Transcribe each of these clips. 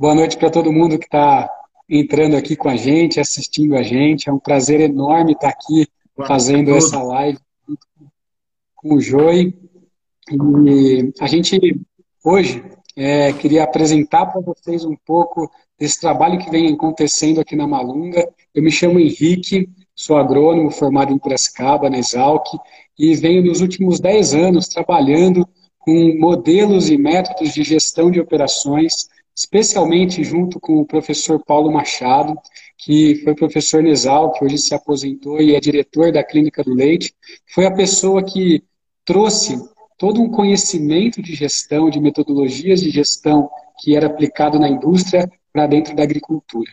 Boa noite para todo mundo que está entrando aqui com a gente, assistindo a gente. É um prazer enorme estar aqui fazendo essa live com o Joey. E a gente hoje é, queria apresentar para vocês um pouco desse trabalho que vem acontecendo aqui na Malunga. Eu me chamo Henrique, sou agrônomo formado em Piracicaba, na Exalc, e venho nos últimos 10 anos trabalhando com modelos e métodos de gestão de operações, especialmente junto com o professor Paulo Machado, que foi professor na Exalc, hoje se aposentou e é diretor da Clínica do Leite. Foi a pessoa que trouxe todo um conhecimento de gestão, de metodologias de gestão que era aplicado na indústria para dentro da agricultura.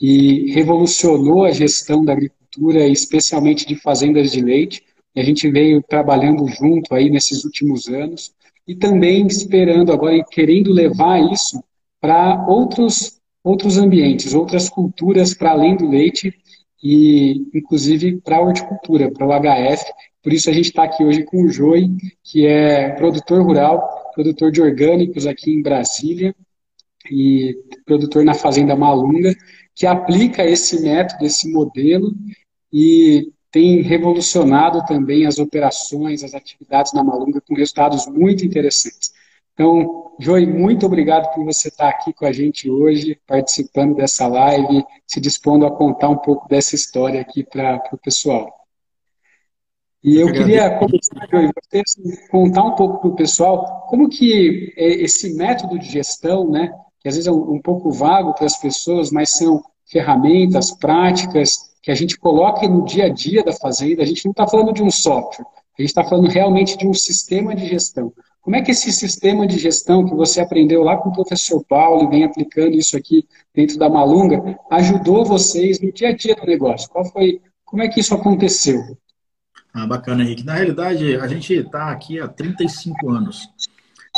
E revolucionou a gestão da agricultura, especialmente de fazendas de leite. E a gente veio trabalhando junto aí nesses últimos anos e também esperando agora e querendo levar isso para outros outros ambientes, outras culturas para além do leite e inclusive para a horticultura, para o HF, por isso a gente está aqui hoje com o Joey, que é produtor rural, produtor de orgânicos aqui em Brasília e produtor na Fazenda Malunga, que aplica esse método, esse modelo e tem revolucionado também as operações, as atividades na Malunga com resultados muito interessantes. Então, Joey, muito obrigado por você estar aqui com a gente hoje, participando dessa live, se dispondo a contar um pouco dessa história aqui para o pessoal. E eu, queria começar, você contar um pouco para o pessoal como que é esse método de gestão, né, que às vezes é um, um pouco vago para as pessoas, mas são ferramentas, práticas que a gente coloca no dia a dia da fazenda. A gente não está falando de um software, a gente está falando realmente de um sistema de gestão. Como é que esse sistema de gestão que você aprendeu lá com o professor Paulo e vem aplicando isso aqui dentro da Malunga ajudou vocês no dia a dia do negócio? Qual foi, como é que isso aconteceu? Ah, bacana, Henrique. Na realidade, a gente está aqui há 35 anos.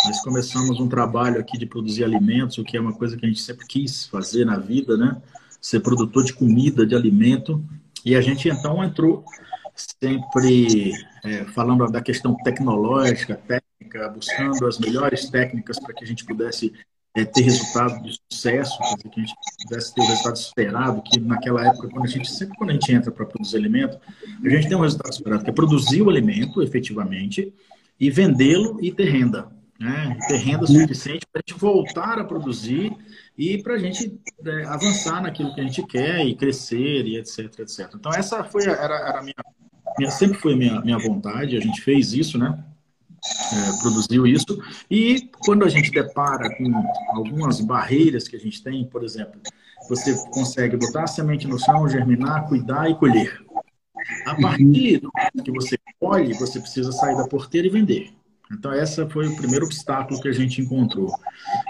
Nós começamos um trabalho aqui de produzir alimentos, o que é uma coisa que a gente sempre quis fazer na vida, né? Ser produtor de comida, de alimento. E a gente então entrou sempre é, falando da questão tecnológica, técnica, buscando as melhores técnicas para que a gente pudesse é, ter resultado de sucesso, que a gente pudesse ter o resultado esperado, que naquela época, quando a gente, sempre quando a gente entra para produzir alimento, a gente tem um resultado esperado, que é produzir o alimento efetivamente e vendê-lo e ter renda. Né? ter renda suficiente para a gente voltar a produzir e para a gente é, avançar naquilo que a gente quer e crescer e etc, etc. Então essa foi era, era a minha, minha sempre foi a minha, minha vontade, a gente fez isso, né? É, produziu isso. E quando a gente depara com algumas barreiras que a gente tem, por exemplo, você consegue botar a semente no chão, germinar, cuidar e colher. A partir do momento que você colhe, você precisa sair da porteira e vender. Então, esse foi o primeiro obstáculo que a gente encontrou.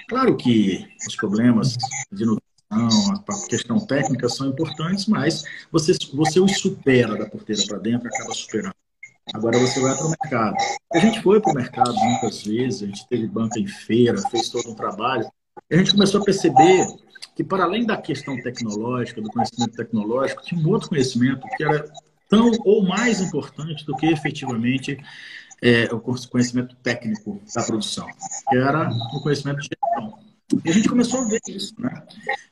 Claro que os problemas de nutrição, a questão técnica são importantes, mas você, você os supera da porteira para dentro, acaba superando. Agora você vai para o mercado. A gente foi para o mercado muitas vezes, a gente teve banca em feira, fez todo um trabalho. E a gente começou a perceber que, para além da questão tecnológica, do conhecimento tecnológico, tinha um outro conhecimento que era tão ou mais importante do que efetivamente é, o conhecimento técnico da produção, que era o conhecimento de gestão. E a gente começou a ver isso, né?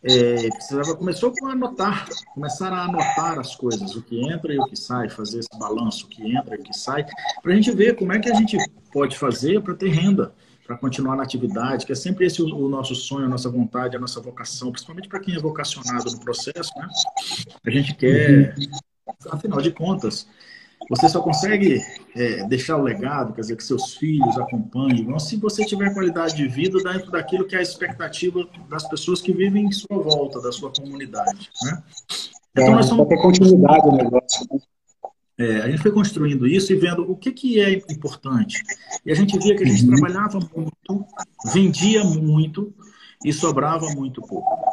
É, precisava, começou a anotar, começar a anotar as coisas, o que entra e o que sai, fazer esse balanço, o que entra e o que sai, para a gente ver como é que a gente pode fazer para ter renda, para continuar na atividade, que é sempre esse o, o, nosso sonho, a nossa vontade, a nossa vocação, principalmente para quem é vocacionado no processo, né? A gente quer, afinal de contas, você só consegue é, deixar o legado, quer dizer, que seus filhos acompanhem, vão, se você tiver qualidade de vida dentro daquilo que é a expectativa das pessoas que vivem em sua volta, da sua comunidade. Né? Então, é, nós somos... ter continuidade o negócio. Né? É, a gente foi construindo isso e vendo o que, que é importante. E a gente via que a gente uhum. trabalhava muito, vendia muito e sobrava muito pouco.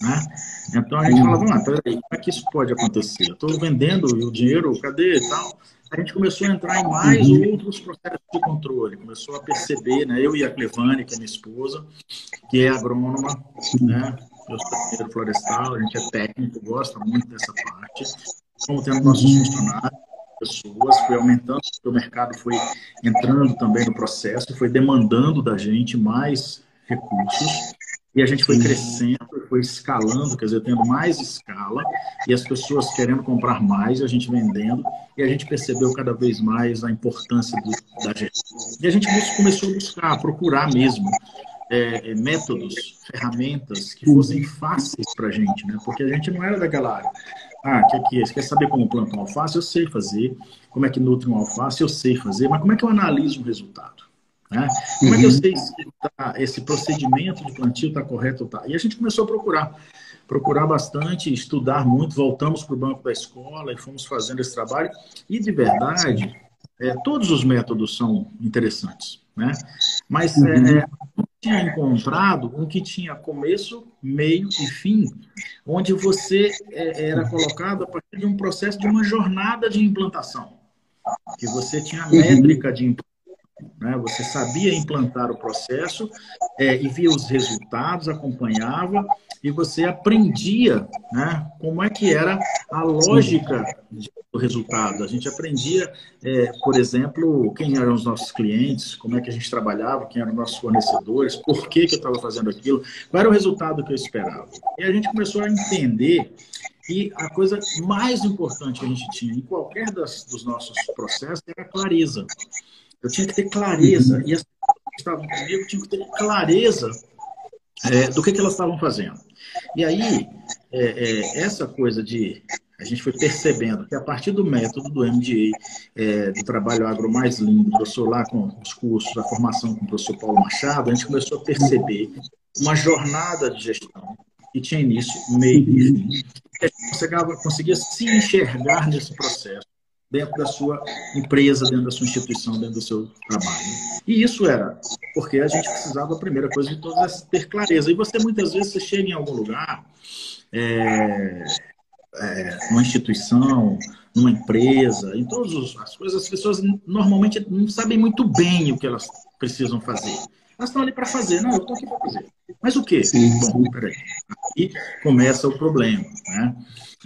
Né? Então a gente falava, ah, peraí, como é que isso pode acontecer? Eu estou vendendo o dinheiro, cadê e tal? A gente começou a entrar em mais uhum. outros processos de controle, começou a perceber, né? Eu e a Clevane, que é minha esposa, que é agrônoma, né? Eu sou engenheiro florestal, a gente é técnico, gosta muito dessa parte. Como tendo nossos uhum. funcionários, pessoas, foi aumentando, o mercado foi entrando também no processo, foi demandando da gente mais recursos. E a gente foi crescendo, foi escalando, quer dizer, tendo mais escala, e as pessoas querendo comprar mais, e a gente vendendo, e a gente percebeu cada vez mais a importância do, da gestão. E a gente começou a buscar, a procurar mesmo é, é, métodos, ferramentas que fossem fáceis para a gente, né? Porque a gente não era daquela área. Ah, que, quer saber como planta um alface? Eu sei fazer. Como é que nutre um alface? Eu sei fazer. Mas como é que eu analiso o resultado? Né? Como é que eu uhum. sei se tá, esse procedimento de plantio está correto ou tá? E a gente começou a procurar. Procurar bastante, estudar muito. Voltamos para o banco da escola e fomos fazendo esse trabalho. E, de verdade, é, todos os métodos são interessantes. Né? Mas uhum. é, tinha encontrado um que tinha começo, meio e fim, onde você é, era colocado a partir de um processo de uma jornada de implantação, que você tinha a métrica de implantação né? Você sabia implantar o processo é, e via os resultados, acompanhava e você aprendia né, como é que era a lógica do resultado. A gente aprendia, é, por exemplo, quem eram os nossos clientes, como é que a gente trabalhava, quem eram os nossos fornecedores, por que, que eu estava fazendo aquilo, qual era o resultado que eu esperava. E a gente começou a entender e a coisa mais importante que a gente tinha em qualquer das, dos nossos processos era a clareza. Eu tinha que ter clareza, e as pessoas que estavam comigo tinham que ter clareza é, do que, que elas estavam fazendo. E aí, é, é, essa coisa de. A gente foi percebendo que a partir do método do MDA, é, do trabalho agro mais lindo, professor lá com os cursos, a formação com o professor Paulo Machado, a gente começou a perceber uma jornada de gestão que tinha início, meio e fim. A gente conseguia se enxergar nesse processo dentro da sua empresa, dentro da sua instituição, dentro do seu trabalho. E isso era porque a gente precisava, a primeira coisa de todas, é ter clareza. E você, muitas vezes, você chega em algum lugar, é, é, numa instituição, numa empresa, em todas as coisas, as pessoas normalmente não sabem muito bem o que elas precisam fazer. Elas estão ali para fazer. Não, eu estou aqui para fazer. Mas o quê? Sim. Bom, peraí. Aqui começa o problema, né?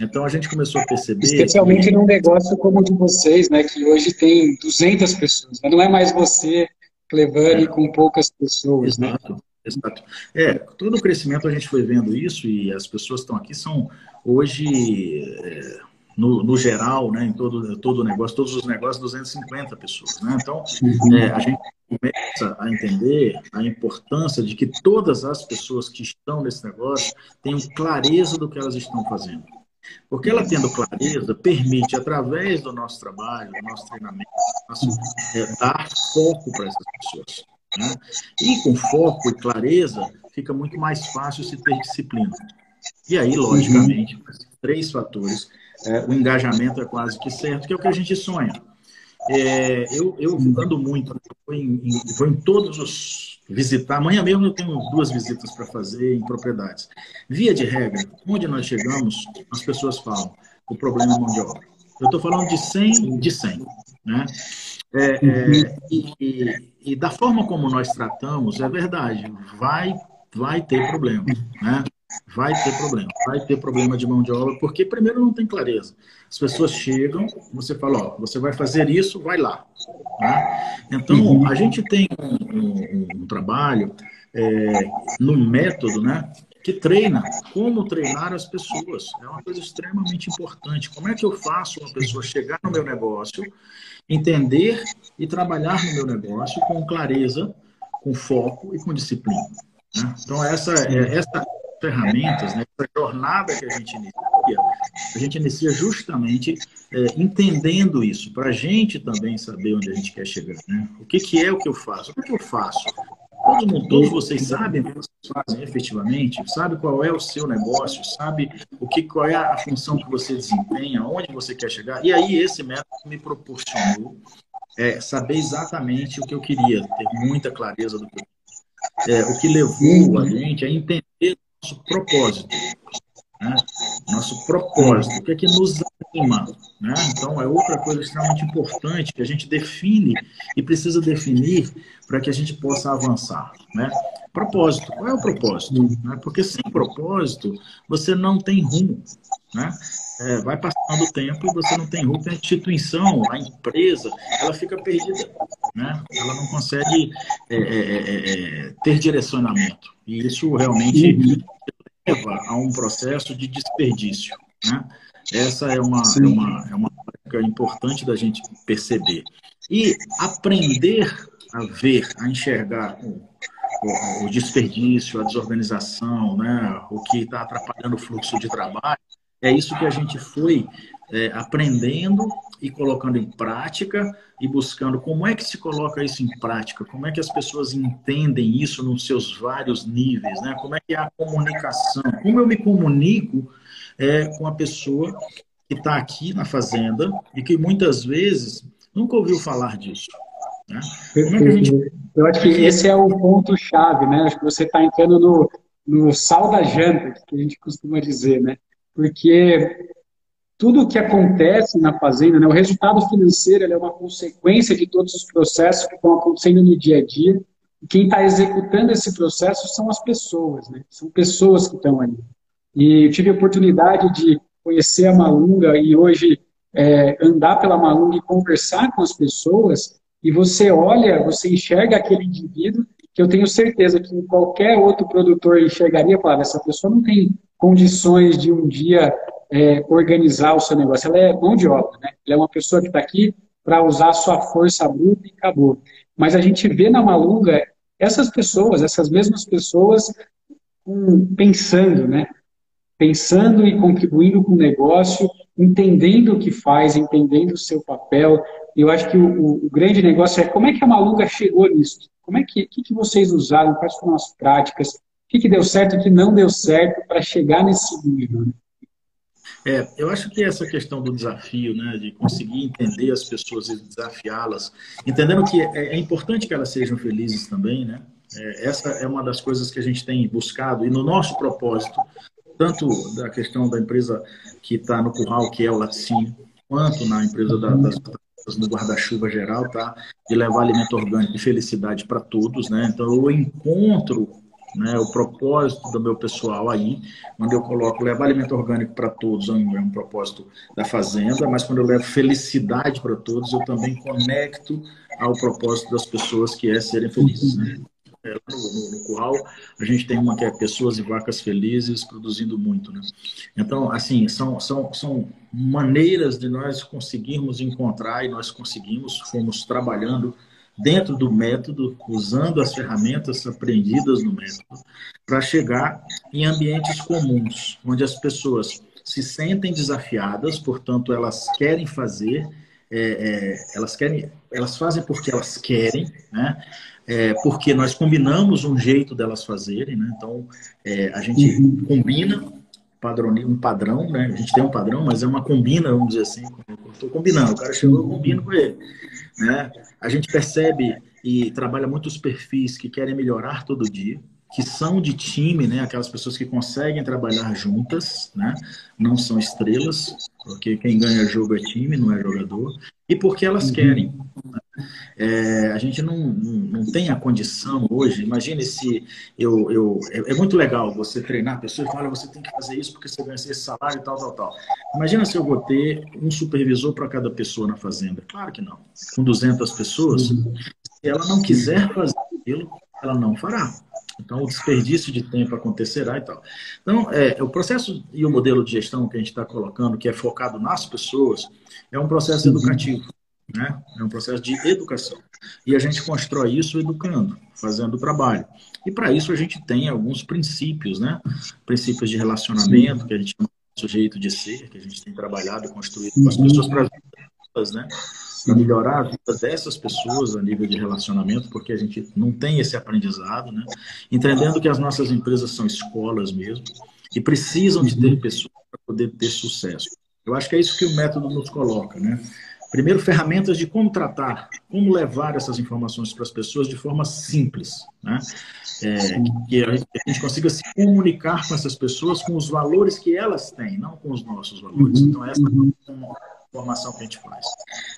Então a gente começou a perceber. Especialmente que... num negócio como o de vocês, né, que hoje tem 200 pessoas. Não é mais você, Clevane, é. com poucas pessoas. Né? Exato. Né? Exato. É, todo o crescimento a gente foi vendo isso e as pessoas que estão aqui são hoje, é, no, no, geral, né, em todo, todo o negócio, todos os negócios, 250 pessoas. Né? Então, uhum. é, a gente começa a entender a importância de que todas as pessoas que estão nesse negócio tenham clareza do que elas estão fazendo. Porque ela tendo clareza permite, através do nosso trabalho, do nosso treinamento, nosso, é, dar foco para essas pessoas. Né? E com foco e clareza, fica muito mais fácil se ter disciplina. E aí, logicamente, uhum. três fatores, é, o engajamento é quase que certo, que é o que a gente sonha. É, eu, eu ando muito, vou em, em, vou em todos os visitar. Amanhã mesmo eu tenho duas visitas para fazer em propriedades. Via de regra, onde nós chegamos, as pessoas falam: o problema é mão de obra. Eu estou falando de 100 de 100. Né? É, é, e, e, e, da forma como nós tratamos, é verdade, vai, vai ter problema. Né? Vai ter problema, vai ter problema de mão de obra, porque primeiro não tem clareza. As pessoas chegam, você fala, ó, você vai fazer isso, vai lá. Né? Então, uhum. a gente tem um, um, um trabalho é, no método, né? que treina como treinar as pessoas. É uma coisa extremamente importante. Como é que eu faço uma pessoa chegar no meu negócio, entender e trabalhar no meu negócio com clareza, com foco e com disciplina? Né? Então, essa, é, essa ferramentas, né, essa jornada que a gente inicia, a gente inicia justamente é, entendendo isso, para a gente também saber onde a gente quer chegar. Né? O que, que é o que eu faço? O que, eu faço? Todo mundo, todos vocês sabem o que vocês fazem efetivamente, sabe qual é o seu negócio, sabe o que, qual é a função que você desempenha, onde você quer chegar. E aí esse método me proporcionou é, saber exatamente o que eu queria, ter muita clareza do que eu é, o que levou a gente a entender nosso propósito. Né? Nosso propósito, o que é que nos anima. Né? Então, é outra coisa extremamente importante que a gente define e precisa definir para que a gente possa avançar. Né? Propósito. Qual é o propósito? Né? Porque sem propósito, você não tem rumo. Né? É, vai passando o tempo e você não tem rumo. A instituição, a empresa, ela fica perdida. Né? ela não consegue é, é, é, é ter direcionamento. E isso realmente uhum. leva a um processo de desperdício. Né? Essa é uma, é uma, é uma prática importante da gente perceber. E aprender a ver, a enxergar o, o, o desperdício, a desorganização, né? o que está atrapalhando o fluxo de trabalho, é isso que a gente foi é, aprendendo e colocando em prática e buscando como é que se coloca isso em prática, como é que as pessoas entendem isso nos seus vários níveis, né? como é que é a comunicação, como eu me comunico é, com a pessoa que está aqui na fazenda e que muitas vezes nunca ouviu falar disso. Né? É gente... Eu acho que esse é o ponto-chave, né? Acho que você está entrando no, no sal da janta, que a gente costuma dizer, né? Porque tudo o que acontece na fazenda, né, o resultado financeiro é uma consequência de todos os processos que estão acontecendo no dia a dia. E quem está executando esse processo são as pessoas, né? São pessoas que estão ali. E eu tive a oportunidade de conhecer a Malunga e hoje é, andar pela Malunga e conversar com as pessoas. E você olha, você enxerga aquele indivíduo que eu tenho certeza que qualquer outro produtor enxergaria falaria, essa pessoa não tem condições de um dia é, organizar o seu negócio. Ela é mão de obra, né? Ela é uma pessoa que está aqui para usar a sua força bruta e acabou. Mas a gente vê na Malunga essas pessoas, essas mesmas pessoas pensando, né? Pensando e contribuindo com o negócio, entendendo o que faz, entendendo o seu papel. Eu acho que o, o, grande negócio é como é que a Malunga chegou nisso? Como é que, que, que vocês usaram? Quais foram as práticas? O que, que deu certo e o que não deu certo para chegar nesse nível? Né? É, eu acho que essa questão do desafio, né, de conseguir entender as pessoas e desafiá-las, entendendo que é, é, importante que elas sejam felizes também, né? É, essa é uma das coisas que a gente tem buscado e no nosso propósito, tanto da questão da empresa que está no curral, que é o laticínio, quanto na empresa da, das no guarda-chuva geral, tá? De levar alimento orgânico e felicidade para todos, né? Então eu encontro né, o propósito do meu pessoal aí, quando eu coloco levar alimento orgânico para todos, é um, é propósito da fazenda, mas quando eu levo felicidade para todos, eu também conecto ao propósito das pessoas, que é serem felizes. Né? É, no, no, no, a gente tem uma que é pessoas e vacas felizes produzindo muito. Né? Então, assim, são, são, são maneiras de nós conseguirmos encontrar e nós conseguimos, fomos trabalhando dentro do método, usando as ferramentas aprendidas no método, para chegar em ambientes comuns, onde as pessoas se sentem desafiadas, portanto, elas querem fazer, é, é, elas querem, elas fazem porque elas querem, né? É, porque nós combinamos um jeito delas fazerem, né? Então, é, a gente uhum. combina um padrão, né? A gente tem um padrão, mas é uma combina, vamos dizer assim. Estou combinando, o cara chegou, eu combino com ele. Né? A gente percebe e trabalha muitos perfis que querem melhorar todo dia, que são de time, né? Aquelas pessoas que conseguem trabalhar juntas, né? Não são estrelas, porque quem ganha jogo é time, não é jogador, e porque elas uhum. querem. Né? É, a gente não, não, não, tem a condição hoje. Imagine se eu. eu é, é, muito legal você treinar a pessoa e falar: você tem que fazer isso porque você ganha esse salário e tal, tal, tal. Imagina se eu vou ter um supervisor para cada pessoa na fazenda. Claro que não. Com 200 pessoas, se ela não quiser fazer aquilo, ela não fará. Então, o desperdício de tempo acontecerá e tal. Então, é, o processo e o modelo de gestão que a gente está colocando, que é focado nas pessoas, é um processo educativo. Né? É um processo de educação. E a gente constrói isso educando, fazendo o trabalho. E para isso a gente tem alguns princípios, né? Princípios de relacionamento, que a gente chama de sujeito de ser, que a gente tem trabalhado e construído com as pessoas para né? Para melhorar a vida dessas pessoas a nível de relacionamento, porque a gente não tem esse aprendizado, né? Entendendo que as nossas empresas são escolas mesmo e precisam de ter pessoas para poder ter sucesso. Eu acho que é isso que o método nos coloca, né? Primeiro, ferramentas de como tratar, como levar essas informações para as pessoas de forma simples, né? É, que a gente consiga se comunicar com essas pessoas com os valores que elas têm, não com os nossos valores. Uhum. Então, essa é uma formação que a gente faz.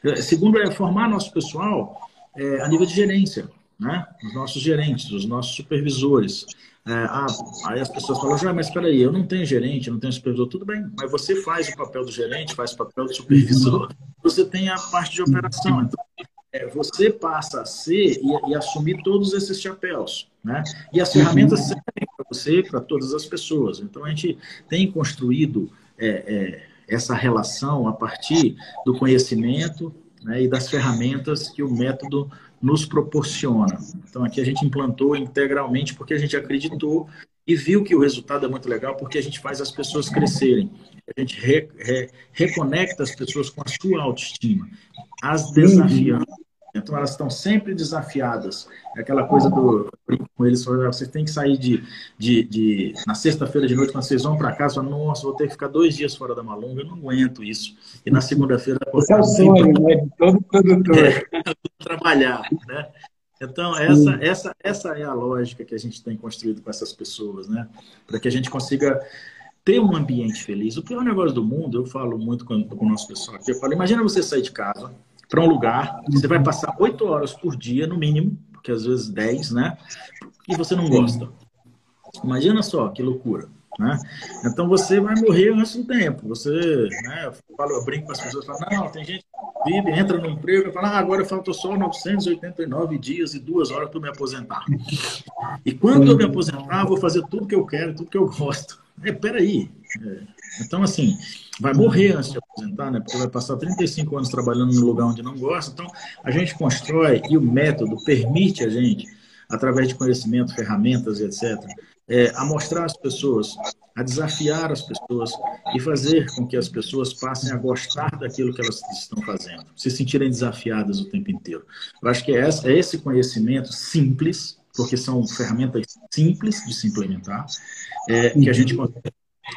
É, segundo, é formar nosso pessoal é, a nível de gerência, né? Os nossos gerentes, os nossos supervisores, é, ah, aí as pessoas falam, já, mas espera aí, eu não tenho gerente, não tenho supervisor, tudo bem, mas você faz o papel do gerente, faz o papel do supervisor, você tem a parte de operação. Então, é, você passa a ser e, e, assumir todos esses chapéus, né? E as ferramentas uhum. servem para você, para todas as pessoas. Então a gente tem construído é, é, essa relação a partir do conhecimento né, e das ferramentas que o método nos proporciona. Então aqui a gente implantou integralmente porque a gente acreditou e viu que o resultado é muito legal porque a gente faz as pessoas crescerem. A gente re, re, reconecta as pessoas com a sua autoestima, as desafiando então elas estão sempre desafiadas. É aquela coisa do com eles, você tem que sair de, de, de na sexta-feira de noite, quando vocês vão para casa, nossa, vou ter que ficar dois dias fora da malunga, eu não aguento isso. E na segunda-feira Esse é o sonho, né? De todo produtor. É, trabalhar, né? Então, essa, essa, essa é a lógica que a gente tem construído com essas pessoas, né? Para que a gente consiga ter um ambiente feliz. O pior negócio do mundo, eu falo muito com, com o nosso pessoal aqui, eu falo, imagina você sair de casa, para um lugar, você vai passar oito horas por dia, no mínimo, porque às vezes dez, né? E você não gosta. Imagina só que loucura. Né? Então você vai morrer antes do tempo. Você, né, eu, falo, eu brinco com as pessoas, falo, não, tem gente que vive, entra no emprego e fala, ah, agora faltam só 989 dias e duas horas para me aposentar. E quando eu me aposentar, vou fazer tudo que eu quero, tudo que eu gosto. É, peraí. É, então, assim, vai morrer antes de aposentar, né? Porque vai passar 35 anos trabalhando num lugar onde não gosta. Então, a gente constrói e o método permite a gente, através de conhecimento, ferramentas, etc., é, a mostrar às pessoas, a desafiar as pessoas e fazer com que as pessoas passem a gostar daquilo que elas estão fazendo, se sentirem desafiadas o tempo inteiro. Eu acho que é, é esse conhecimento simples, porque são ferramentas simples de se implementar, é, que a gente consegue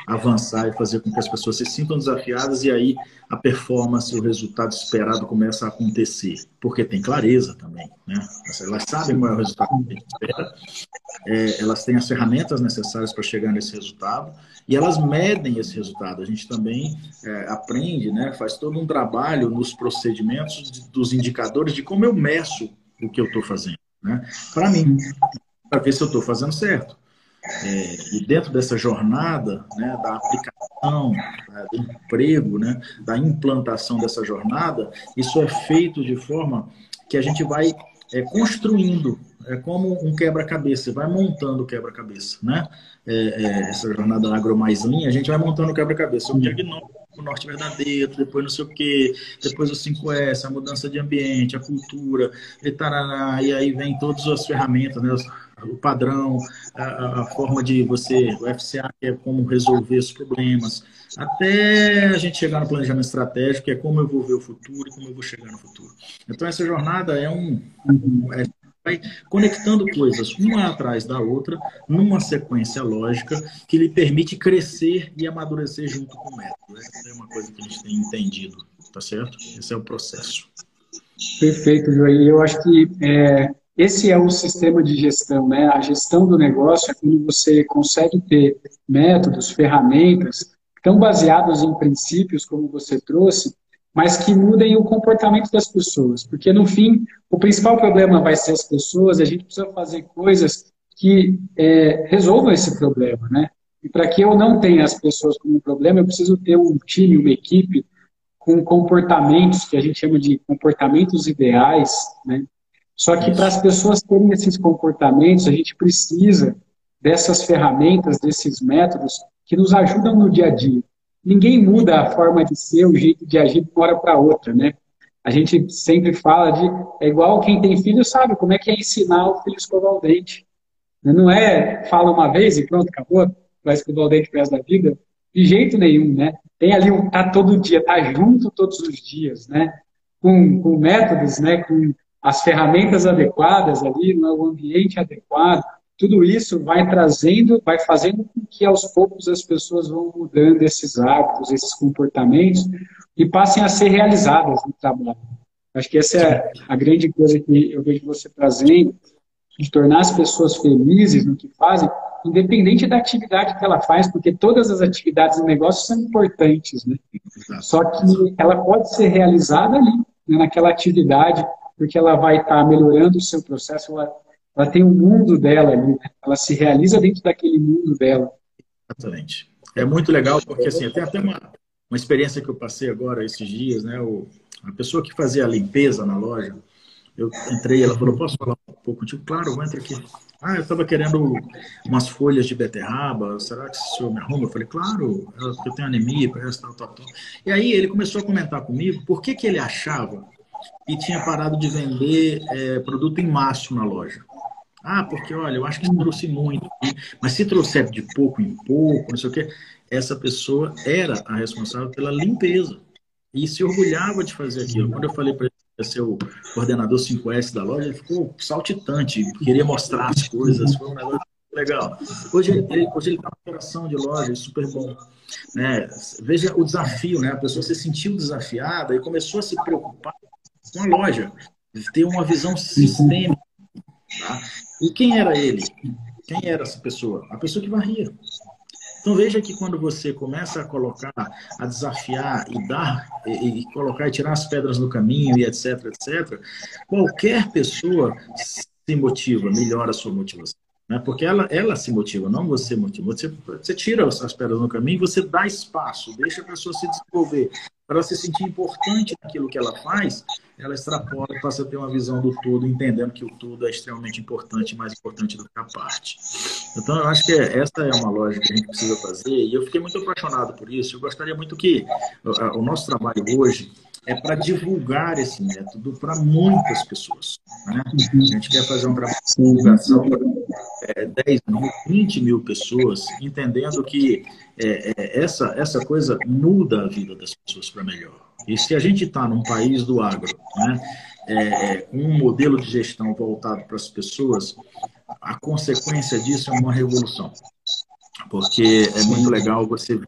avançar e fazer com que as pessoas se sintam desafiadas e aí a performance, o resultado esperado começa a acontecer, porque tem clareza também, né? Elas sabem qual é o resultado que a gente espera, é, elas têm as ferramentas necessárias para chegar nesse resultado e elas medem esse resultado. A gente também é, aprende, né? Faz todo um trabalho nos procedimentos de, dos indicadores de como eu meço o que eu estou fazendo, né? Para mim, para ver se eu estou fazendo certo. É, e dentro dessa jornada né, da aplicação, do emprego, né, da implantação dessa jornada, isso é feito de forma que a gente vai é, construindo, é como um quebra-cabeça, vai montando o quebra-cabeça. Né? É, é, essa jornada agro mais linha, a gente vai montando o quebra-cabeça. O diagnóstico, o norte verdadeiro, depois não sei o quê, depois o 5S, a mudança de ambiente, a cultura, e, tarará, e aí vem todas as ferramentas, né? O padrão, a, a, forma de você, o FCA, que é como resolver os problemas, até a gente chegar no planejamento estratégico, que é como eu vou ver o futuro e como eu vou chegar no futuro. Então, essa jornada é um. É, vai conectando coisas uma atrás da outra, numa sequência lógica, que lhe permite crescer e amadurecer junto com o método. Essa é uma coisa que a gente tem entendido, tá certo? Esse é o processo. Perfeito, Joey. Eu acho que é, esse é o sistema de gestão, né? A gestão do negócio é quando você consegue ter métodos, ferramentas estão baseados em princípios, como você trouxe, mas que mudem o comportamento das pessoas. Porque, no fim, o principal problema vai ser as pessoas, a gente precisa fazer coisas que é, resolvam esse problema, né? E para que eu não tenha as pessoas como um problema, eu preciso ter um time, uma equipe com comportamentos que a gente chama de comportamentos ideais, né? Só que para as pessoas terem esses comportamentos, a gente precisa dessas ferramentas, desses métodos que nos ajudam no dia a dia. Ninguém muda a forma de ser, o jeito de agir de uma hora para outra, né? A gente sempre fala de. É igual quem tem filho sabe como é que é ensinar o filho a escovar o dente. Não é fala uma vez e pronto, acabou, vai escovar o dente o resto da vida. De jeito nenhum, né? Tem ali um tá todo dia, tá junto todos os dias, né? Com, com métodos, né? Com as ferramentas adequadas ali, no né, ambiente adequado, tudo isso vai trazendo, vai fazendo com que aos poucos as pessoas vão mudando esses hábitos, esses comportamentos e passem a ser realizadas no trabalho. Acho que essa é a grande coisa que eu vejo você trazendo, de tornar as pessoas felizes no que fazem, independente da atividade que ela faz, porque todas as atividades do negócio são importantes, né? Só que ela pode ser realizada ali, né, naquela atividade, porque ela vai estar tá melhorando o seu processo, ela, ela tem um mundo dela ali, né? ela se realiza dentro daquele mundo dela. Exatamente. É muito legal, porque assim, tem até uma, uma experiência que eu passei agora esses dias, né? O, a pessoa que fazia a limpeza na loja, Eu entrei, ela falou, posso falar um pouco contigo? Claro, entra aqui. Ah, eu estava querendo umas folhas de beterraba, será que o senhor me arruma? Eu falei, claro, eu tenho anemia, parece tal, tal, tal. E aí ele começou a comentar comigo por que, que ele achava que tinha parado de vender é, produto em máximo na loja. Ah, porque olha, eu acho que trouxe muito, mas se trouxer de pouco em pouco, não sei o quê, essa pessoa era a responsável pela limpeza e se orgulhava de fazer aquilo. Quando eu falei para ele que ia ser o coordenador 5S da loja, ele ficou saltitante, queria mostrar as coisas, foi um negócio legal. Hoje ele hoje está na operação de loja, super bom. Né? Veja o desafio, né? A pessoa se sentiu desafiada e começou a se preocupar com a loja, ter uma visão sistêmica. Tá? E quem era ele? Quem era essa pessoa? A pessoa que varria. Então veja que quando você começa a colocar, a desafiar e dar, e, e colocar e tirar as pedras no caminho e etc, etc, qualquer pessoa se motiva, melhora a sua motivação. Né? Porque ela, ela se motiva, não você motiva. Você, você tira as pedras no caminho, você dá espaço, deixa a pessoa se desenvolver, para ela se sentir importante naquilo que ela faz, ela extrapola passa a ter uma visão do todo, entendendo que o todo é extremamente importante, mais importante do que a parte. Então, eu acho que essa é uma lógica que a gente precisa fazer, e eu fiquei muito apaixonado por isso. Eu gostaria muito que o nosso trabalho hoje é para divulgar esse método para muitas pessoas. Né? A gente quer fazer um trabalho de divulgação para é, 10 mil, 20 mil pessoas, entendendo que é, é, essa, essa coisa muda a vida das pessoas para melhor. E se a gente está num país do agro, né, é, é, com um modelo de gestão voltado para as pessoas, a consequência disso é uma revolução. Porque é muito legal você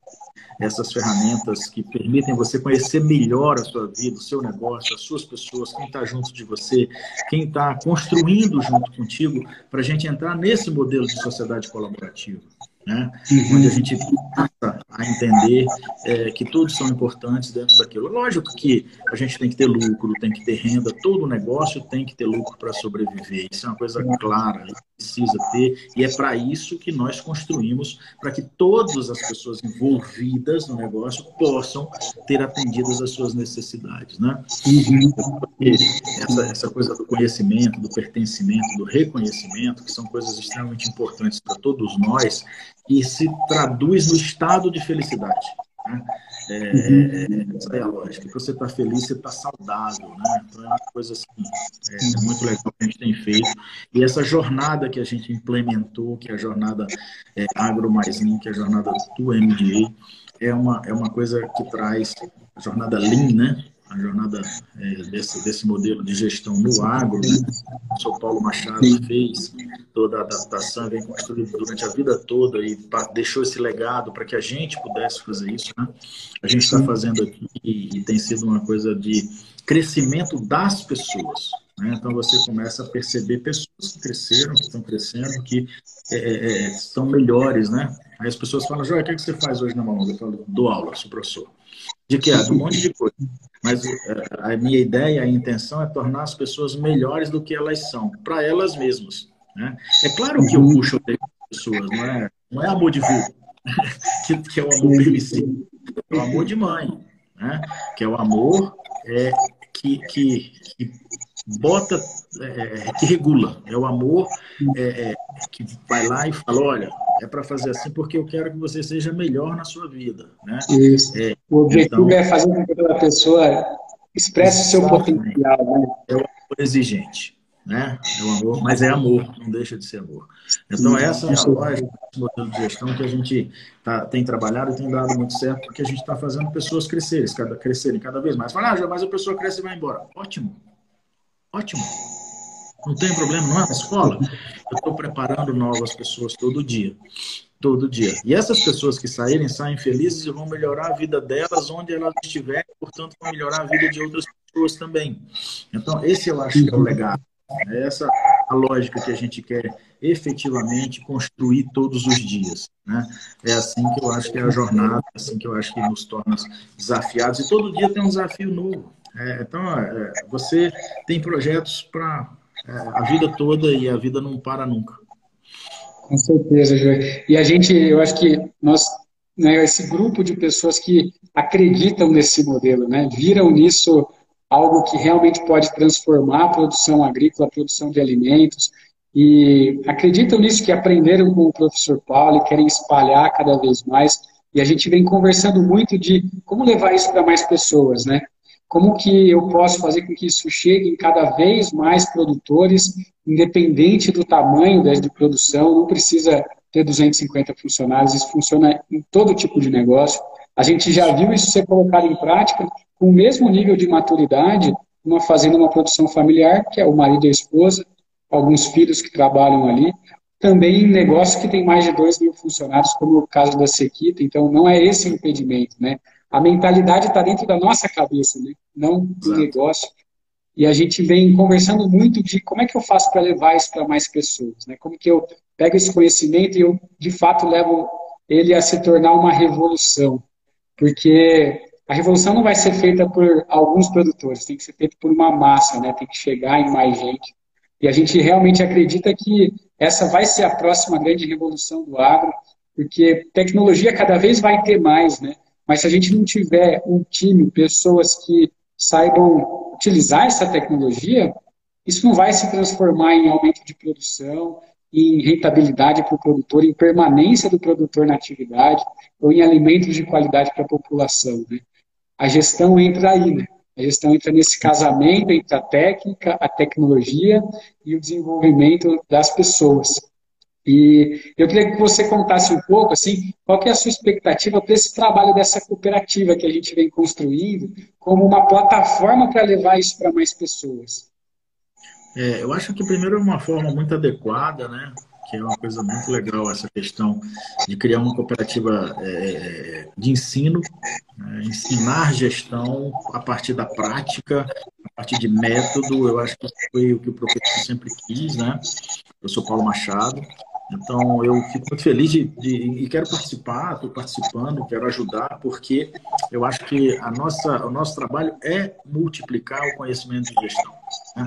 essas ferramentas que permitem você conhecer melhor a sua vida, o seu negócio, as suas pessoas, quem está junto de você, quem está construindo junto contigo, para a gente entrar nesse modelo de sociedade colaborativa né? Uhum. onde a gente passa a entender é, que todos são importantes dentro daquilo. Lógico que a gente tem que ter lucro, tem que ter renda, todo negócio tem que ter lucro para sobreviver. Isso é uma coisa clara, precisa ter, e é para isso que nós construímos, para que todas as pessoas envolvidas no negócio possam ter atendidas as suas necessidades. Né? Uhum. Essa, essa coisa do conhecimento, do pertencimento, do reconhecimento, que são coisas extremamente importantes para todos nós, e se traduz no estado de felicidade. Né? É, uhum. essa é a lógica. Que você está feliz, você está saudável. Né? Então é uma coisa assim, é, é, muito legal que a gente tem feito. E essa jornada que a gente implementou, que é a jornada é, Agro Mais Lean, que é a jornada do MDA, é uma, é uma coisa que traz a jornada Lean, né? A jornada é, desse, desse modelo de gestão no agro, né? o São Paulo Machado fez toda a adaptação, vem construindo durante a vida toda e deixou esse legado para que a gente pudesse fazer isso. Né? A gente está fazendo aqui e, tem sido uma coisa de crescimento das pessoas. Né? Então você começa a perceber pessoas que cresceram, que estão crescendo, que é, é, é estão melhores. Né? Aí as pessoas falam, Joia, o que, é que você faz hoje na mão? Eu falo, dou aula, sou professor. De que? De um monte de coisa. Mas é, a minha ideia, a intenção é tornar as pessoas melhores do que elas são, para elas mesmas. Né? É claro que eu puxo as pessoas, não é, não é amor de vô, que, que, é o amor permissivo, é o amor de mãe, né? que é o amor é, que, que, que bota, é, que regula, é o amor é, é que vai lá e fala, olha, é para fazer assim porque eu quero que você seja melhor na sua vida. Né? Isso. É, o objetivo então, é fazer com que a pessoa expresse o seu potencial. Né? É o amor exigente. Né? É o amor, mas é amor, não deixa de ser amor. Então, essa é a lógica modelo de gestão que a gente tá, tem trabalhado e tem dado muito certo, porque a gente está fazendo pessoas crescerem cada, crescerem cada vez mais. Fala, ah, mas a pessoa cresce e vai embora. Ótimo. Ótimo. Não tem problema, não é na escola? Eu estou preparando novas pessoas todo dia. Todo dia. E essas pessoas que saírem, saem felizes e vão melhorar a vida delas onde elas estiverem, portanto, vão melhorar a vida de outras pessoas também. Então, esse eu acho que é o legado. É essa a lógica que a gente quer efetivamente construir todos os dias. Né? É assim que eu acho que é a jornada, é assim que eu acho que nos torna desafiados. E todo dia tem um desafio novo. É, então, é, você tem projetos para é, a vida toda e a vida não para nunca. Com certeza, João. E a gente, eu acho que nós, né, esse grupo de pessoas que acreditam nesse modelo, né, viram nisso algo que realmente pode transformar a produção agrícola, a produção de alimentos, e acreditam nisso, que aprenderam com o professor Paulo e querem espalhar cada vez mais. E a gente vem conversando muito de como levar isso para mais pessoas, né? Como que eu posso fazer com que isso chegue em cada vez mais produtores, independente do tamanho de produção, não precisa ter 250 funcionários, isso funciona em todo tipo de negócio. A gente já viu isso ser colocado em prática com o mesmo nível de maturidade, uma fazenda, uma produção familiar, que é o marido e a esposa, alguns filhos que trabalham ali, também em negócios que tem mais de 2 mil funcionários, como o caso da Sequita, então não é esse o impedimento, né? A mentalidade está dentro da nossa cabeça, né? não do negócio. E a gente vem conversando muito de como é que eu faço para levar isso para mais pessoas, né? Como que eu pego esse conhecimento e eu, de fato, levo ele a se tornar uma revolução. Porque a revolução não vai ser feita por alguns produtores, tem que ser feita por uma massa, né? Tem que chegar em mais gente. E a gente realmente acredita que essa vai ser a próxima grande revolução do agro, porque tecnologia cada vez vai ter mais, né? Mas se a gente não tiver um time, pessoas que saibam utilizar essa tecnologia, isso não vai se transformar em aumento de produção, em rentabilidade para o produtor, em permanência do produtor na atividade, ou em alimentos de qualidade para a população. Né? A gestão entra aí, né? A gestão entra nesse casamento entre a técnica, a tecnologia e o desenvolvimento das pessoas. E eu queria que você contasse um pouco, assim, qual é a sua expectativa para esse trabalho dessa cooperativa que a gente vem construindo como uma plataforma para levar isso para mais pessoas. É, eu acho que primeiro é uma forma muito adequada, né? que é uma coisa muito legal essa questão de criar uma cooperativa é, de ensino, né? ensinar gestão a partir da prática, a partir de método. Eu acho que foi o que o professor sempre quis, né? Eu sou Paulo Machado. Então, eu fico muito feliz de, de e quero participar, estou participando, quero ajudar, porque eu acho que a nossa, o nosso trabalho é multiplicar o conhecimento de gestão. Né?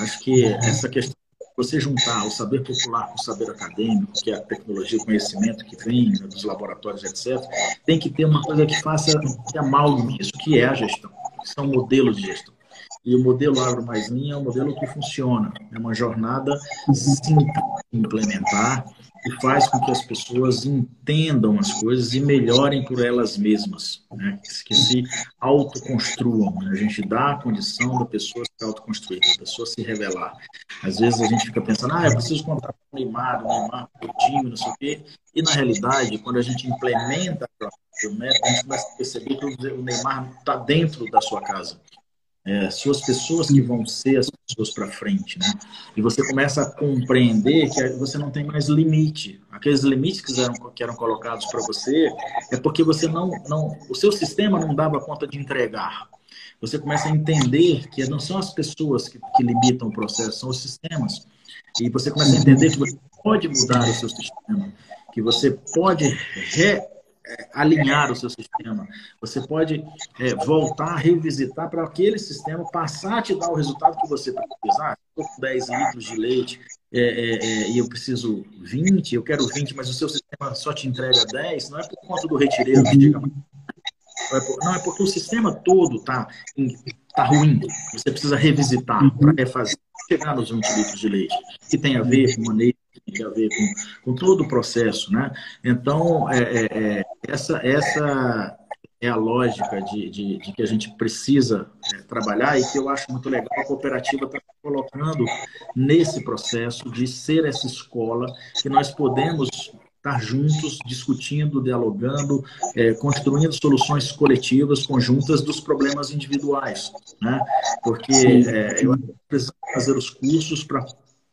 Acho que essa questão você juntar o saber popular com o saber acadêmico, que é a tecnologia, o conhecimento que vem né, dos laboratórios, etc., tem que ter uma coisa que faça que amalgame isso, que é a gestão. São modelos de gestão. E o modelo Agro Mais Linha é um modelo que funciona. É uma jornada simples de implementar, e faz com que as pessoas entendam as coisas e melhorem por elas mesmas, né? que se autoconstruam. Né? A gente dá a condição da pessoa se autoconstruir, da pessoa se revelar. Às vezes a gente fica pensando, ah, eu preciso contar com o Neymar, o Neymar, o time, não sei o quê. E na realidade, quando a gente implementa método, a gente começa a perceber que o Neymar está dentro da sua casa é, suas pessoas que vão ser as pessoas para frente, né? E você começa a compreender que você não tem mais limite. Aqueles limites que eram, que eram colocados para você é porque você não, não, o seu sistema não dava conta de entregar. Você começa a entender que não são as pessoas que, que limitam o processo, são os sistemas. E você começa a entender que você pode mudar o seu sistema, que você pode re alinhar o seu sistema. Você pode é, voltar, revisitar para aquele sistema passar a te dar o resultado que você precisa. Ah, estou com 10 litros de leite é, é, é, e eu preciso 20, eu quero 20, mas o seu sistema só te entrega 10, não é por conta do retireiro que chega mais. Não é, é porque o sistema todo está tá ruim. Você precisa revisitar para refazer, chegar nos 20 litros de leite, que tem a ver com manejo tem a ver com, com todo o processo, né? Então, é, é, é, essa, essa é a lógica de, de, de que a gente precisa é, trabalhar e que eu acho muito legal a cooperativa está colocando nesse processo de ser essa escola que nós podemos estar juntos, discutindo, dialogando, é, construindo soluções coletivas, conjuntas dos problemas individuais, né? Porque é, eu preciso fazer os cursos para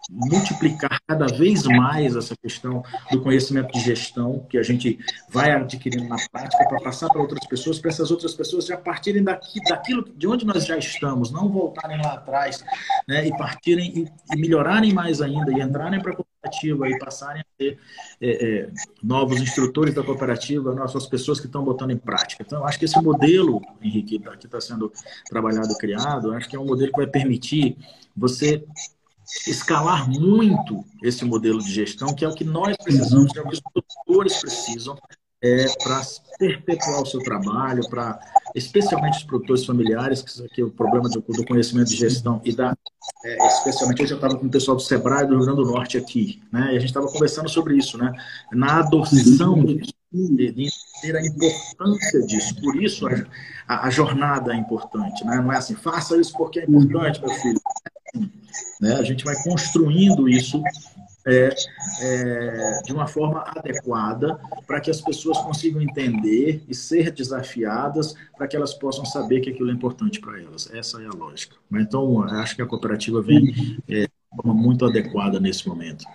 multiplicar cada vez mais essa questão do conhecimento de gestão que a gente vai adquirindo na prática para passar para outras pessoas, para essas outras pessoas já partirem daqui, daquilo de onde nós já estamos, não voltarem lá atrás, né, e partirem e, melhorarem mais ainda e entrarem para a cooperativa e passarem a ser é, é, novos instrutores da cooperativa, nossas pessoas que estão botando em prática. Então, acho que esse modelo, Henrique, que está sendo trabalhado criado, acho que é um modelo que vai permitir você escalar muito esse modelo de gestão, que é o que nós precisamos, que é o que os produtores precisam é, para perpetuar o seu trabalho, para especialmente os produtores familiares, que, é o problema do, do, conhecimento de gestão e da é, especialmente eu estava com o pessoal do Sebrae do Rio Grande do Norte aqui, né? E a gente estava conversando sobre isso, né? Na adoção de, de entender a importância disso. Por isso a, a, a, jornada é importante, né? Não é assim, faça isso porque é importante, meu filho. Né? A gente vai construindo isso é, é, de uma forma adequada para que as pessoas consigam entender e ser desafiadas para que elas possam saber que aquilo é importante para elas. Essa é a lógica. Então, acho que a cooperativa vem é, de forma muito adequada nesse momento.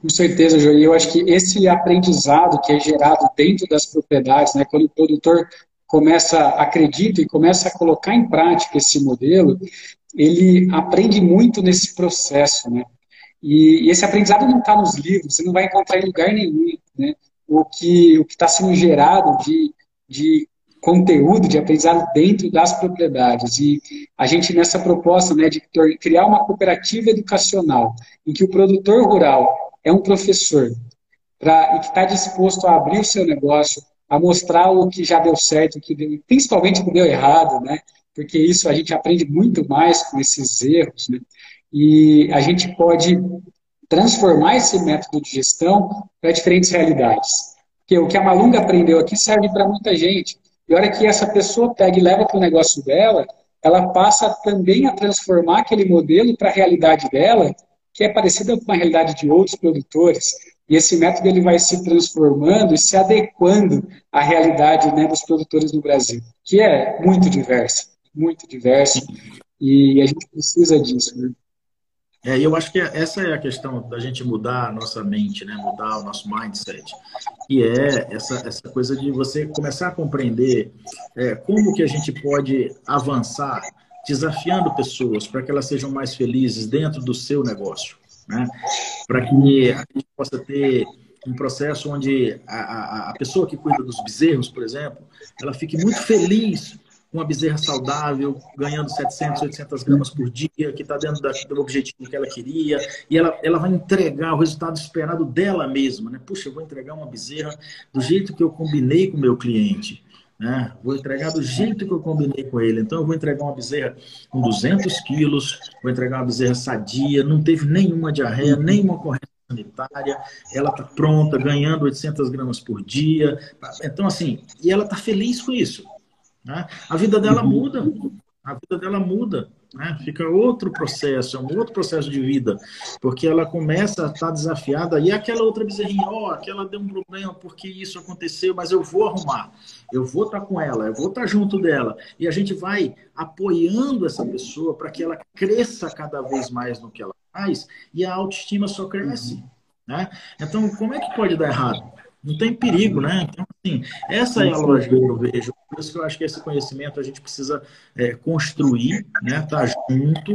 Com certeza, João. Eu acho que esse aprendizado que é gerado dentro das propriedades, né, quando o produtor começa, acredita e começa a colocar em prática esse modelo, ele aprende muito nesse processo, né? E, esse aprendizado não está nos livros, você não vai encontrar em lugar nenhum. Né? O que o está sendo gerado de, de conteúdo, de aprendizado dentro das propriedades. E a gente, nessa proposta né, de criar uma cooperativa educacional, em que o produtor rural é um professor pra, e que está disposto a abrir o seu negócio, a mostrar o que já deu certo, o que deu, principalmente o que deu errado, né? Porque isso a gente aprende muito mais com esses erros. Né? E a gente pode transformar esse método de gestão para diferentes realidades. Porque o que a Malunga aprendeu aqui serve para muita gente. E a hora que essa pessoa pega e leva para o negócio dela, ela passa também a transformar aquele modelo para a realidade dela, que é parecida com a realidade de outros produtores. E esse método ele vai se transformando e se adequando à realidade né, dos produtores no Brasil, que é muito diversa, muito diversa. E a gente precisa disso. Né? É, eu acho que essa é a questão da gente mudar a nossa mente, né? mudar o nosso mindset. E é essa, essa coisa de você começar a compreender é, como que a gente pode avançar desafiando pessoas para que elas sejam mais felizes dentro do seu negócio. Né? Para que a gente possa ter um processo onde a, a, a pessoa que cuida dos bezerros, por exemplo, ela fique muito feliz uma bezerra saudável, ganhando 700, 800 gramas por dia, que está dentro da, do objetivo que ela queria, e ela, ela vai entregar o resultado esperado dela mesma. Né? Puxa, eu vou entregar uma bezerra do jeito que eu combinei com o meu cliente. Né? Vou entregar do jeito que eu combinei com ele. Então, eu vou entregar uma bezerra com 200 quilos, vou entregar uma bezerra sadia, não teve nenhuma diarreia, nenhuma corrente sanitária, ela está pronta, ganhando 800 gramas por dia. Então, assim, e ela está feliz com isso. Né? A vida dela uhum. muda, a vida dela muda, né? fica outro processo, é um outro processo de vida, porque ela começa a estar desafiada, e aquela outra bezerrinha, ó, oh, aquela deu um problema porque isso aconteceu, mas eu vou arrumar, eu vou estar com ela, eu vou estar junto dela, e a gente vai apoiando essa pessoa para que ela cresça cada vez mais no que ela faz, e a autoestima só cresce. Né? Então, como é que pode dar errado? Não tem perigo, né? Então, assim, essa é a lógica que eu vejo. Por isso que eu acho que esse conhecimento a gente precisa é, construir, né? Tá junto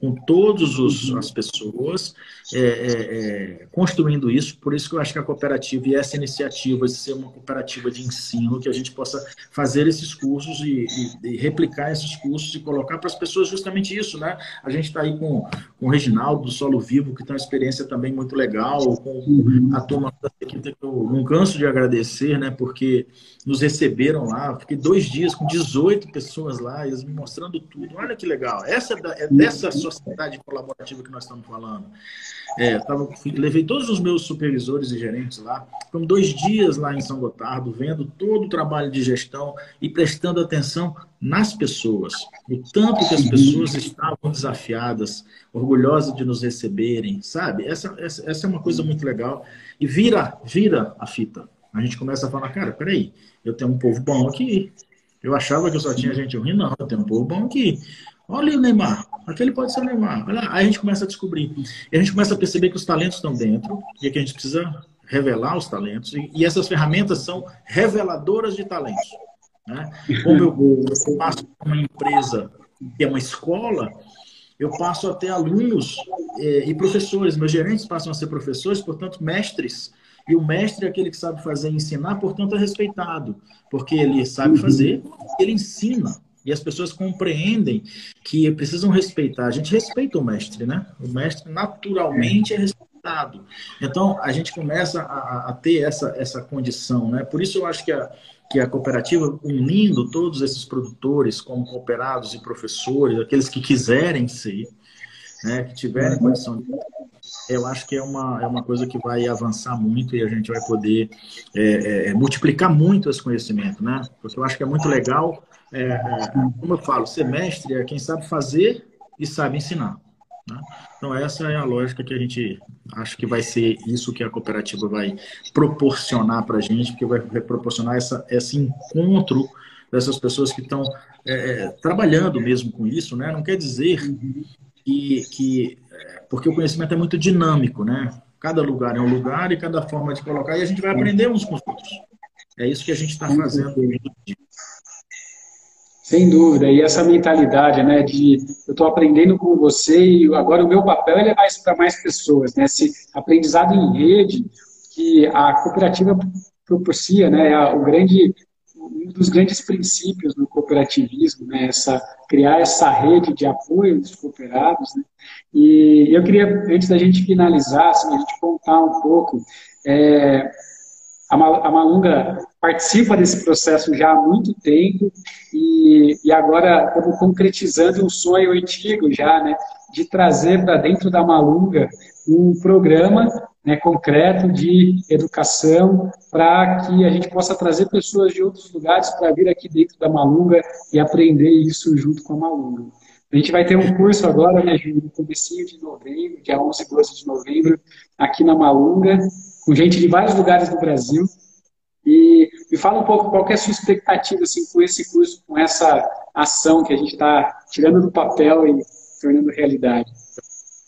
com todas as pessoas, é, é, é, construindo isso. Por isso que eu acho que a cooperativa e essa iniciativa de ser uma cooperativa de ensino, que a gente possa fazer esses cursos e, e, e replicar esses cursos e colocar para as pessoas justamente isso, né? A gente está aí com, com o Reginaldo do Solo Vivo, que tem uma experiência também muito legal, com a turma da que eu não canso de agradecer, né? Porque nos receberam lá, fiquei dois dias com 18 pessoas lá, eles me mostrando tudo. Olha que legal. Essa é, da, é dessa sociedade colaborativa que nós estamos falando. É, tava, levei todos os meus supervisores e gerentes lá. Ficamos dois dias lá em São Gotardo, vendo todo o trabalho de gestão e prestando atenção nas pessoas. O tanto que as pessoas estavam desafiadas, orgulhosas de nos receberem, sabe? Essa, essa, essa é uma coisa muito legal. E vira, vira a fita. A gente começa a falar, cara, peraí, eu tenho um povo bom aqui. Eu achava que eu só tinha gente ruim, não, eu tenho um povo bom aqui. Olha o Neymar, aquele pode ser o Neymar. Olha, aí a gente começa a descobrir. E a gente começa a perceber que os talentos estão dentro e que a gente precisa revelar os talentos. E, essas ferramentas são reveladoras de talentos. Né? Como eu, eu passo uma empresa que é uma escola, eu passo a ter alunos eh, e professores. Meus gerentes passam a ser professores, portanto, mestres. E o mestre é aquele que sabe fazer e ensinar, portanto, é respeitado, porque ele sabe fazer, ele ensina. E as pessoas compreendem que precisam respeitar. A gente respeita o mestre, né? O mestre naturalmente é respeitado. Então, a gente começa a, a, ter essa, essa condição. Né? Por isso, eu acho que a, que a cooperativa, unindo todos esses produtores como cooperados e professores, aqueles que quiserem ser, né, que tiverem condição de eu acho que é uma, é uma coisa que vai avançar muito e a gente vai poder é, é multiplicar muito esse conhecimento, né? Porque eu acho que é muito legal, é, como eu falo, semestre é quem sabe fazer e sabe ensinar. Né? Então, essa é a lógica que a gente acha que vai ser isso que a cooperativa vai proporcionar para a gente, porque vai, vai, proporcionar essa, esse encontro dessas pessoas que estão é, é, trabalhando mesmo com isso. Né? Não quer dizer que, que. É, porque o conhecimento é muito dinâmico, né? Cada lugar é um lugar e cada forma de colocar, e a gente vai aprender uns com os outros. É isso que a gente está fazendo sem dúvida, e essa mentalidade, né, de eu estou aprendendo com você e agora o meu papel é levar isso para mais pessoas, né, esse aprendizado em rede que a cooperativa propicia, né, é o grande, um dos grandes princípios do cooperativismo, né, essa, criar essa rede de apoio dos cooperados, né, e eu queria, antes da gente finalizar, assim, a gente contar um pouco, é, a Malunga participa desse processo já há muito tempo e, e agora estamos concretizando um sonho antigo já, né, de trazer para dentro da Malunga um programa né, concreto de educação para que a gente possa trazer pessoas de outros lugares para vir aqui dentro da Malunga e aprender isso junto com a Malunga. A gente vai ter um curso agora, né, no comecinho de novembro, dia 11 e 12 de novembro, aqui na Malunga, com gente de vários lugares do Brasil. E me fala um pouco qual é a sua expectativa assim, com esse curso, com essa ação que a gente está tirando do papel e tornando realidade.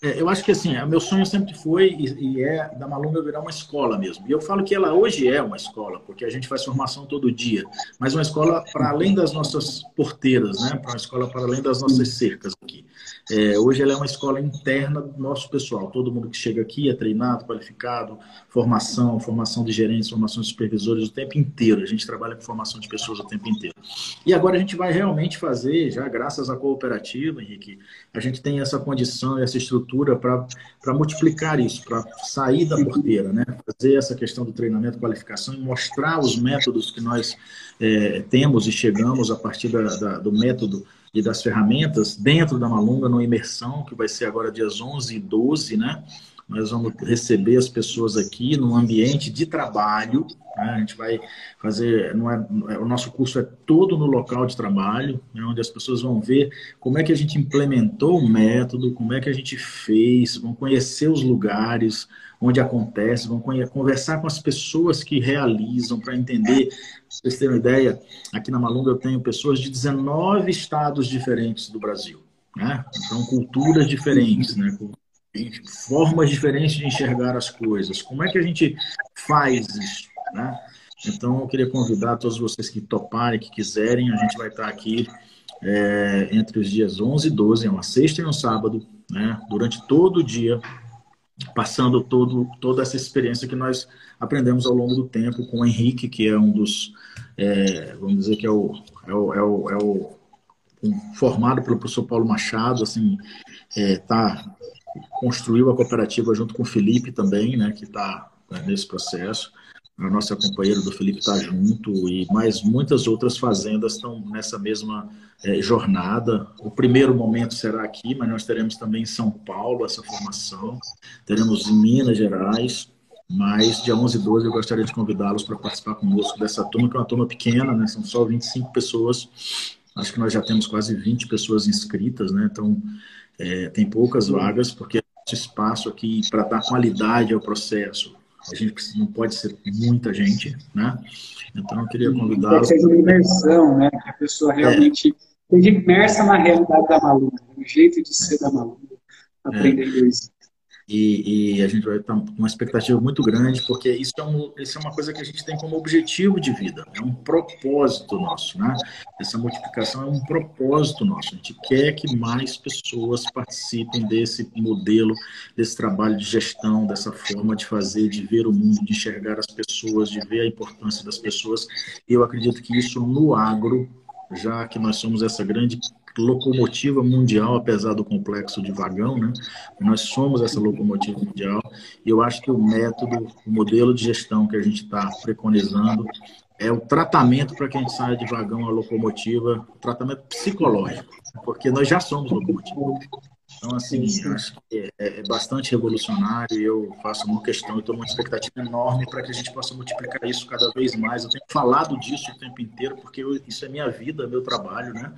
É, eu acho que assim, meu sonho sempre foi e, e, é da Malunga virar uma escola mesmo. E eu falo que ela hoje é uma escola, porque a gente faz formação todo dia, mas uma escola para além das nossas porteiras, né? Para uma escola para além das nossas cercas aqui. É, hoje ela é uma escola interna do nosso pessoal. Todo mundo que chega aqui é treinado, qualificado, formação, formação de gerentes, formação de supervisores o tempo inteiro. A gente trabalha com formação de pessoas o tempo inteiro. E agora a gente vai realmente fazer, já graças à cooperativa, Henrique, a gente tem essa condição, essa estrutura para multiplicar isso, para sair da porteira, né? fazer essa questão do treinamento, qualificação e mostrar os métodos que nós é, temos e chegamos a partir da, da, do método e das ferramentas dentro da Malunga, no imersão, que vai ser agora dias 11 e 12, né? Nós vamos receber as pessoas aqui num ambiente de trabalho. Né? A gente vai fazer, não é, o nosso curso é todo no local de trabalho, né? onde as pessoas vão ver como é que a gente implementou o método, como é que a gente fez, vão conhecer os lugares, onde acontece, vão conversar com as pessoas que realizam para entender. Pra vocês terem uma ideia, aqui na Malunga eu tenho pessoas de 19 estados diferentes do Brasil. Né? Então, culturas diferentes, né? Formas diferentes de enxergar as coisas. Como é que a gente faz isso? Né? Então, eu queria convidar todos vocês que toparem, que quiserem, a gente vai estar aqui é, entre os dias 11 e 12, é uma sexta e um sábado, né? durante todo o dia, passando todo, toda essa experiência que nós aprendemos ao longo do tempo com o Henrique, que é um dos, é, vamos dizer que é o, é o, é o, é o um, formado pelo professor Paulo Machado, assim, é, tá, construiu a cooperativa junto com o Felipe também, né, que está né, nesse processo. A nossa companheira do Felipe está junto e mais muitas outras fazendas estão nessa mesma é, jornada. O primeiro momento será aqui, mas nós teremos também em São Paulo essa formação, teremos em Minas Gerais, mas dia 11 e 12 eu gostaria de convidá-los para participar conosco dessa turma, que é uma turma pequena, né? são só 25 pessoas. Acho que nós já temos quase 20 pessoas inscritas, né? então é, tem poucas vagas, porque é espaço aqui para dar qualidade ao processo a gente não pode ser muita gente, né? Então eu queria convidar. Que seja uma imersão, né? Que a pessoa é. realmente é. esteja imersa na realidade da maluca, no jeito de ser da maluca, aprendendo é. isso. E, e, a gente vai estar com uma expectativa muito grande, porque isso é, um, isso é uma coisa que a gente tem como objetivo de vida, é um propósito nosso, né? Essa multiplicação é um propósito nosso. A gente quer que mais pessoas participem desse modelo, desse trabalho de gestão, dessa forma de fazer, de ver o mundo, de enxergar as pessoas, de ver a importância das pessoas. Eu acredito que isso no agro, já que nós somos essa grande locomotiva mundial, apesar do complexo de vagão, né? Nós somos essa locomotiva mundial e eu acho que o método, o modelo de gestão que a gente está preconizando é o tratamento para quem sai de vagão a locomotiva, tratamento psicológico, porque nós já somos locomotiva. Então, assim, eu acho que é, é bastante revolucionário e eu faço uma questão, eu estou uma expectativa enorme para que a gente possa multiplicar isso cada vez mais. Eu tenho falado disso o tempo inteiro, porque eu, isso é minha vida, meu trabalho, né?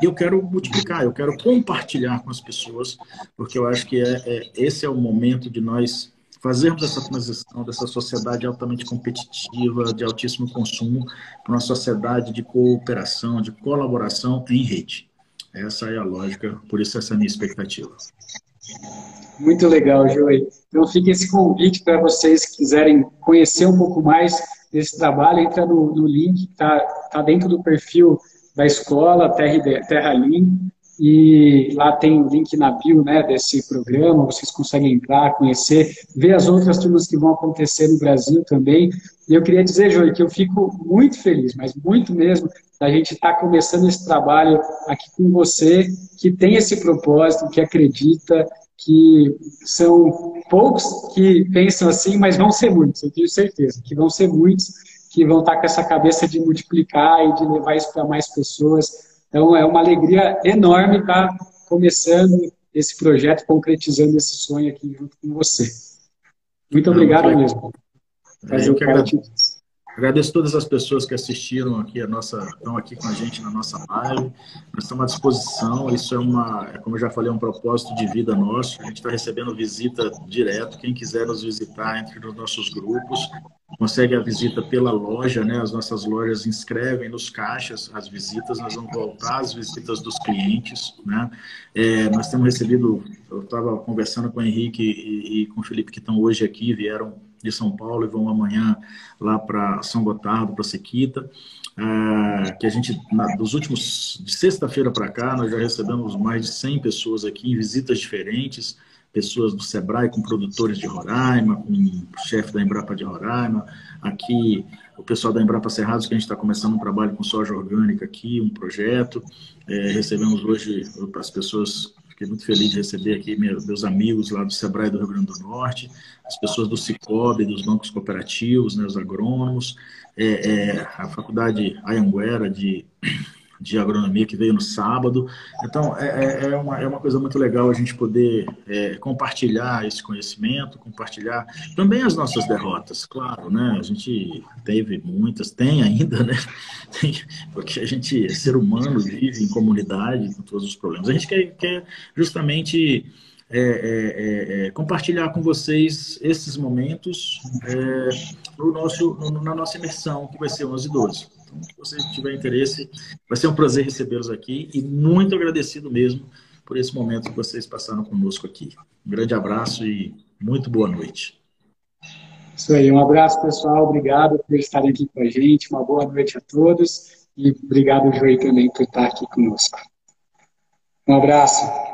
E eu quero multiplicar, eu quero compartilhar com as pessoas, porque eu acho que é, é esse é o momento de nós fazermos essa transição dessa sociedade altamente competitiva, de altíssimo consumo, para uma sociedade de cooperação, de colaboração em rede. Essa é a lógica, por isso essa é a minha expectativa. Muito legal, Joey. Então fica esse convite para vocês que quiserem conhecer um pouco mais desse trabalho, entra no, no link que está tá dentro do perfil da escola, Terra, Terra Lean, e lá tem o link na bio né, desse programa, vocês conseguem entrar, conhecer, ver as outras turmas que vão acontecer no Brasil também. E eu queria dizer, Joey, que eu fico muito feliz, mas muito mesmo, da gente estar tá começando esse trabalho aqui com você, que tem esse propósito, que acredita, que são poucos que pensam assim, mas vão ser muitos, eu tenho certeza, que vão ser muitos que vão estar tá com essa cabeça de multiplicar e de levar isso para mais pessoas então, é uma alegria enorme estar começando esse projeto, concretizando esse sonho aqui junto com você. Muito obrigado mesmo. Fazer o agradeço. agradeço todas as pessoas que assistiram aqui a nossa, estão aqui com a gente na nossa live. Nós estamos à disposição. Isso é uma, como eu já falei, é um propósito de vida nosso. A gente está recebendo visita direto. Quem quiser nos visitar entre os nossos grupos, consegue a visita pela loja, né? As nossas lojas inscrevem nos caixas as visitas, nós vamos voltar às visitas dos clientes, né? É, nós temos recebido, eu estava conversando com o Henrique e, e, com o Felipe que estão hoje aqui, vieram de São Paulo e vão amanhã lá para São Gotardo, para Sequita, é, que a gente, na, dos últimos, de sexta-feira para cá, nós já recebemos mais de 100 pessoas aqui em visitas diferentes, pessoas do Sebrae com produtores de Roraima, com o chefe da Embrapa de Roraima, aqui o pessoal da Embrapa Cerrados, que a gente está começando um trabalho com soja orgânica aqui, um projeto. É, recebemos hoje as pessoas, fiquei muito feliz de receber aqui meus amigos lá do Sebrae do Rio Grande do Norte, as pessoas do Cicobi, dos bancos cooperativos, né, os agrônomos, é, é, a faculdade Ayanguera de de agronomia que veio no sábado. Então, é, é, é, uma, é uma coisa muito legal a gente poder é, compartilhar esse conhecimento, compartilhar também as nossas derrotas, claro, né? A gente teve muitas, tem ainda, né? Tem, porque a gente, ser humano, vive em comunidade com todos os problemas. A gente quer, quer justamente é, é, é, compartilhar com vocês esses momentos no nosso, no, na nossa imersão, que vai ser 11 e 12. Então, se você tiver interesse, vai ser um prazer recebê-los aqui e muito agradecido mesmo por esse momento que vocês passaram conosco aqui. Um grande abraço e muito boa noite. Isso aí, um abraço pessoal, obrigado por estarem aqui com a gente, uma boa noite a todos e obrigado, Joey, também por estar aqui conosco. Um abraço.